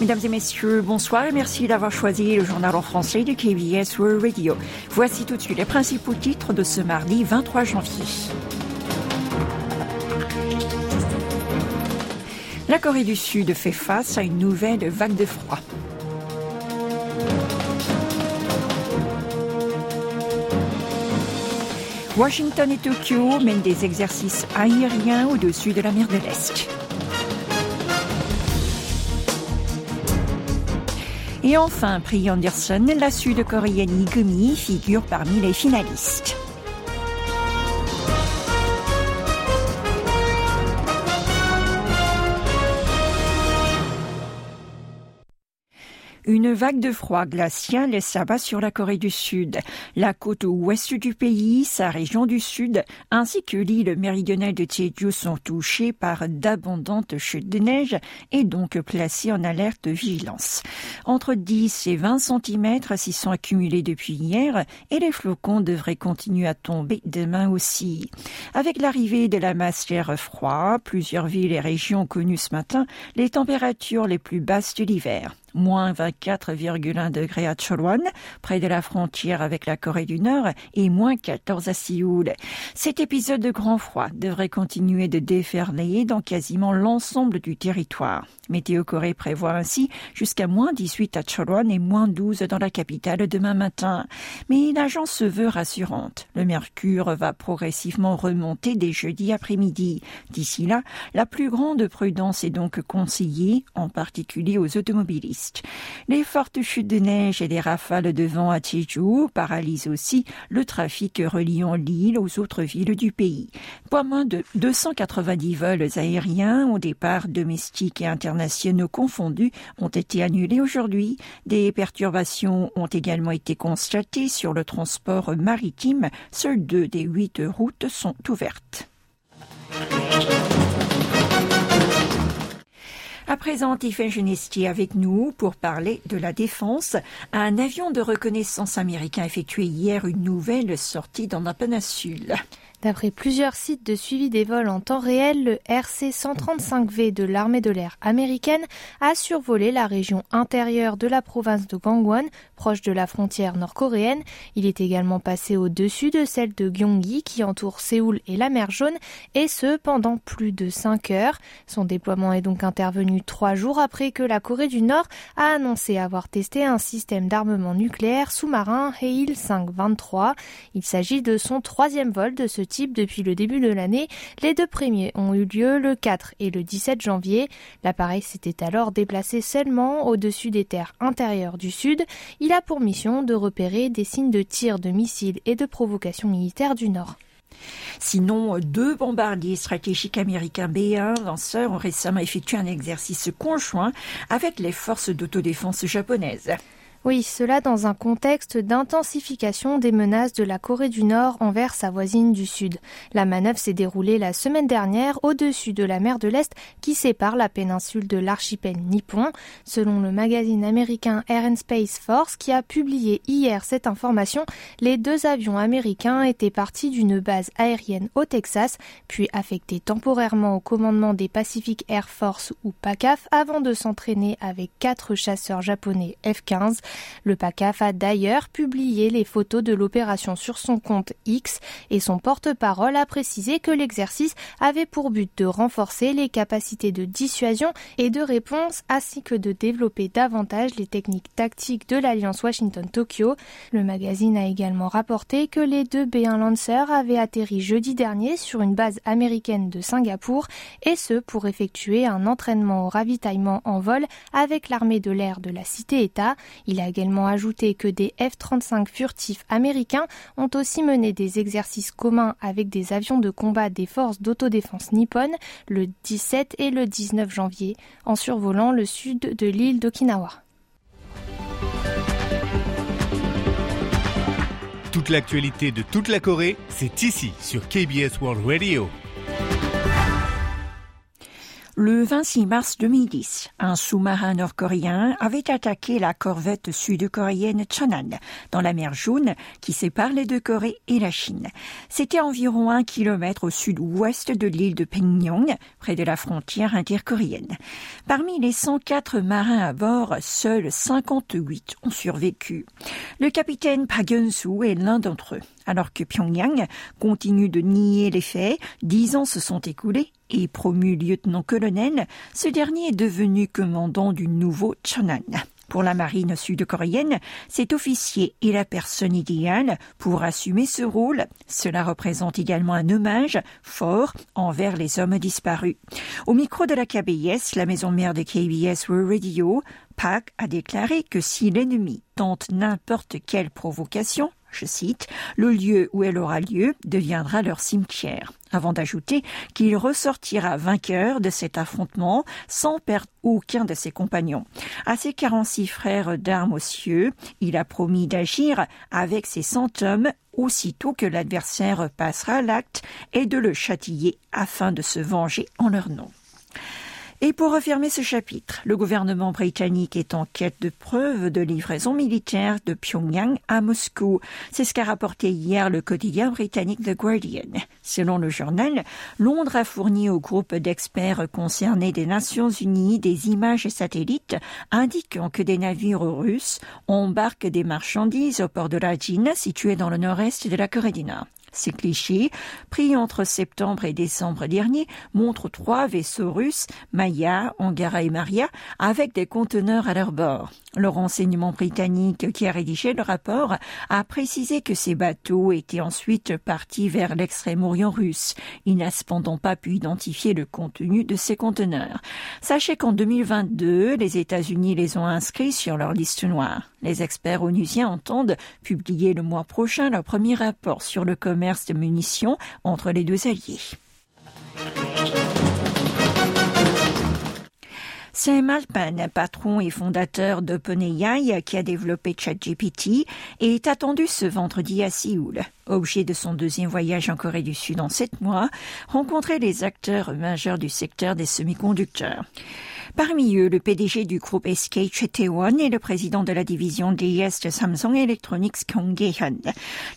Mesdames et messieurs, bonsoir et merci d'avoir choisi le journal en français de KBS World Radio. Voici tout de suite les principaux titres de ce mardi 23 janvier. La Corée du Sud fait face à une nouvelle vague de froid. Washington et Tokyo mènent des exercices aériens au-dessus de la mer de l'Est. Et enfin, Pri Anderson, la sud-coréenne Igumi figure parmi les finalistes. Une vague de froid glacial s'abat sur la Corée du Sud. La côte ouest du pays, sa région du sud, ainsi que l'île méridionale de Jeju sont touchées par d'abondantes chutes de neige et donc placées en alerte vigilance. Entre 10 et 20 cm s'y sont accumulés depuis hier et les flocons devraient continuer à tomber demain aussi. Avec l'arrivée de la masse d'air froid, plusieurs villes et régions connues ce matin les températures les plus basses de l'hiver moins 24,1 degrés à Cholwan, près de la frontière avec la Corée du Nord, et moins 14 à Séoul. Cet épisode de grand froid devrait continuer de déferler dans quasiment l'ensemble du territoire. Météo Corée prévoit ainsi jusqu'à moins 18 à Cholwan et moins 12 dans la capitale demain matin. Mais l'agence se veut rassurante. Le mercure va progressivement remonter dès jeudi après-midi. D'ici là, la plus grande prudence est donc conseillée, en particulier aux automobilistes. Les fortes chutes de neige et les rafales de vent à Jeju paralysent aussi le trafic reliant l'île aux autres villes du pays. Pas moins de 290 vols aériens au départ domestiques et internationaux nationaux confondus ont été annulés aujourd'hui. Des perturbations ont également été constatées sur le transport maritime. Seules deux des huit routes sont ouvertes. À présent, Tiffany Genesti avec nous pour parler de la défense. Un avion de reconnaissance américain effectué hier une nouvelle sortie dans la péninsule. D'après plusieurs sites de suivi des vols en temps réel, le RC-135V de l'armée de l'air américaine a survolé la région intérieure de la province de Gangwon, proche de la frontière nord-coréenne. Il est également passé au-dessus de celle de Gyeonggi qui entoure Séoul et la mer Jaune, et ce pendant plus de 5 heures. Son déploiement est donc intervenu trois jours après que la Corée du Nord a annoncé avoir testé un système d'armement nucléaire sous-marin Heil 523. Il s'agit de son troisième vol de ce type depuis le début de l'année. Les deux premiers ont eu lieu le 4 et le 17 janvier. L'appareil s'était alors déplacé seulement au-dessus des terres intérieures du Sud. Il a pour mission de repérer des signes de tir de missiles et de provocation militaire du Nord. Sinon, deux bombardiers stratégiques américains B-1 lanceurs ont récemment effectué un exercice conjoint avec les forces d'autodéfense japonaises. Oui, cela dans un contexte d'intensification des menaces de la Corée du Nord envers sa voisine du Sud. La manœuvre s'est déroulée la semaine dernière au-dessus de la mer de l'Est qui sépare la péninsule de l'archipel nippon. Selon le magazine américain Air and Space Force qui a publié hier cette information, les deux avions américains étaient partis d'une base aérienne au Texas, puis affectés temporairement au commandement des Pacific Air Force ou PACAF avant de s'entraîner avec quatre chasseurs japonais F-15. Le PACAF a d'ailleurs publié les photos de l'opération sur son compte X et son porte-parole a précisé que l'exercice avait pour but de renforcer les capacités de dissuasion et de réponse ainsi que de développer davantage les techniques tactiques de l'alliance Washington-Tokyo. Le magazine a également rapporté que les deux B-1 Lancer avaient atterri jeudi dernier sur une base américaine de Singapour et ce pour effectuer un entraînement au ravitaillement en vol avec l'armée de l'air de la cité-État. A également ajouté que des F-35 furtifs américains ont aussi mené des exercices communs avec des avions de combat des forces d'autodéfense nippones le 17 et le 19 janvier en survolant le sud de l'île d'Okinawa. Toute l'actualité de toute la Corée, c'est ici sur KBS World Radio. Le 26 mars 2010, un sous-marin nord-coréen avait attaqué la corvette sud-coréenne Cheonan dans la mer Jaune qui sépare les deux Corées et la Chine. C'était environ un kilomètre au sud-ouest de l'île de Pengyong, près de la frontière intercoréenne. Parmi les 104 marins à bord, seuls 58 ont survécu. Le capitaine Park Geun-soo est l'un d'entre eux. Alors que Pyongyang continue de nier les faits, dix ans se sont écoulés et promu lieutenant-colonel, ce dernier est devenu commandant du nouveau Chonan. Pour la marine sud-coréenne, cet officier est la personne idéale pour assumer ce rôle. Cela représente également un hommage fort envers les hommes disparus. Au micro de la KBS, la maison mère de KBS World Radio, Park a déclaré que si l'ennemi tente n'importe quelle provocation, je cite, le lieu où elle aura lieu deviendra leur cimetière, avant d'ajouter qu'il ressortira vainqueur de cet affrontement sans perdre aucun de ses compagnons. À ses 46 frères d'armes aux cieux, il a promis d'agir avec ses cent hommes aussitôt que l'adversaire passera l'acte et de le châtiller afin de se venger en leur nom. Et pour refermer ce chapitre, le gouvernement britannique est en quête de preuves de livraison militaire de Pyongyang à Moscou. C'est ce qu'a rapporté hier le quotidien britannique The Guardian. Selon le journal, Londres a fourni au groupe d'experts concernés des Nations Unies des images satellites indiquant que des navires russes embarquent des marchandises au port de Rajin, situé dans le nord-est de la Corée du Nord. Ces clichés, pris entre septembre et décembre dernier, montrent trois vaisseaux russes, Maya, Angara et Maria, avec des conteneurs à leur bord. Le renseignement britannique qui a rédigé le rapport a précisé que ces bateaux étaient ensuite partis vers l'extrême-orient russe. Il n'a cependant pas pu identifier le contenu de ces conteneurs. Sachez qu'en 2022, les États-Unis les ont inscrits sur leur liste noire. Les experts onusiens entendent publier le mois prochain leur premier rapport sur le commerce de munitions entre les deux alliés. Sam Altman, patron et fondateur d'OpenAI qui a développé ChatGPT, est attendu ce vendredi à Séoul. Objet de son deuxième voyage en Corée du Sud en sept mois, rencontrer les acteurs majeurs du secteur des semi-conducteurs. Parmi eux, le PDG du groupe SK Chae-tae-won et le président de la division DS de Samsung Electronics Kong Gae-hyun.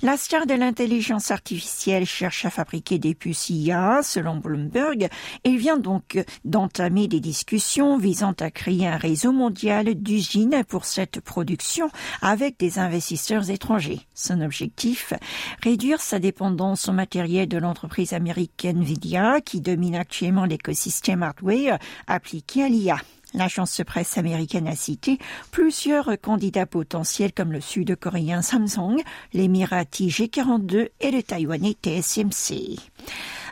La star de l'intelligence artificielle cherche à fabriquer des puces IA, selon Bloomberg. Il vient donc d'entamer des discussions visant à créer un réseau mondial d'usines pour cette production avec des investisseurs étrangers. Son objectif, réduire sa dépendance au matériel de l'entreprise américaine Nvidia qui domine actuellement l'écosystème hardware appliqué à l'IA. L'agence de presse américaine a cité plusieurs candidats potentiels comme le sud-coréen Samsung, l'émirati G42 et le taïwanais TSMC.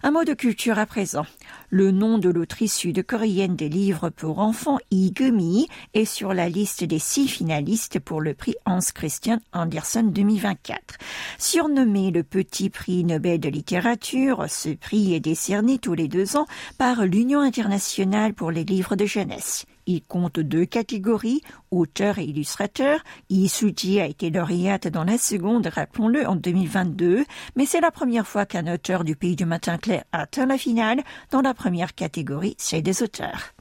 Un mot de culture à présent. Le nom de l'autrice sud-coréenne des livres pour enfants, Lee est sur la liste des six finalistes pour le prix Hans Christian Andersen 2024. Surnommé le petit prix Nobel de littérature, ce prix est décerné tous les deux ans par l'Union internationale pour les livres de jeunesse. Il compte deux catégories, auteur et illustrateur. Isuji a été lauréate dans la seconde, rappelons-le, en 2022, mais c'est la première fois qu'un auteur du pays du matin clair atteint la finale dans la première catégorie, c'est des auteurs.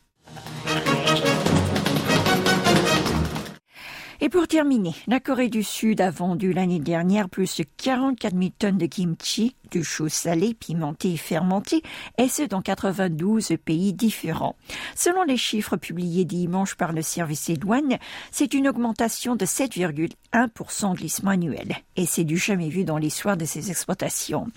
Et pour terminer, la Corée du Sud a vendu l'année dernière plus de 44 000 tonnes de kimchi, du chou salé, pimenté et fermenté, et ce dans 92 pays différents. Selon les chiffres publiés dimanche par le service des douanes, c'est une augmentation de 7,1% glissement annuel. Et c'est du jamais vu dans l'histoire de ces exploitations.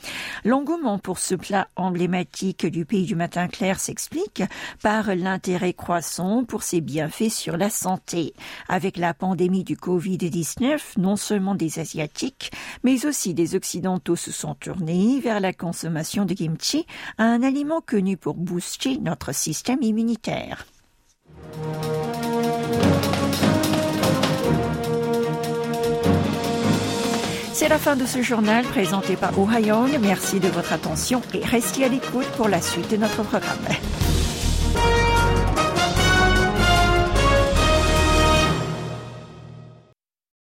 L'engouement pour ce plat emblématique du pays du matin clair s'explique par l'intérêt croissant pour ses bienfaits sur la santé. Avec la du Covid-19, non seulement des Asiatiques, mais aussi des Occidentaux se sont tournés vers la consommation de kimchi, un aliment connu pour booster notre système immunitaire. C'est la fin de ce journal présenté par Oh Merci de votre attention et restez à l'écoute pour la suite de notre programme.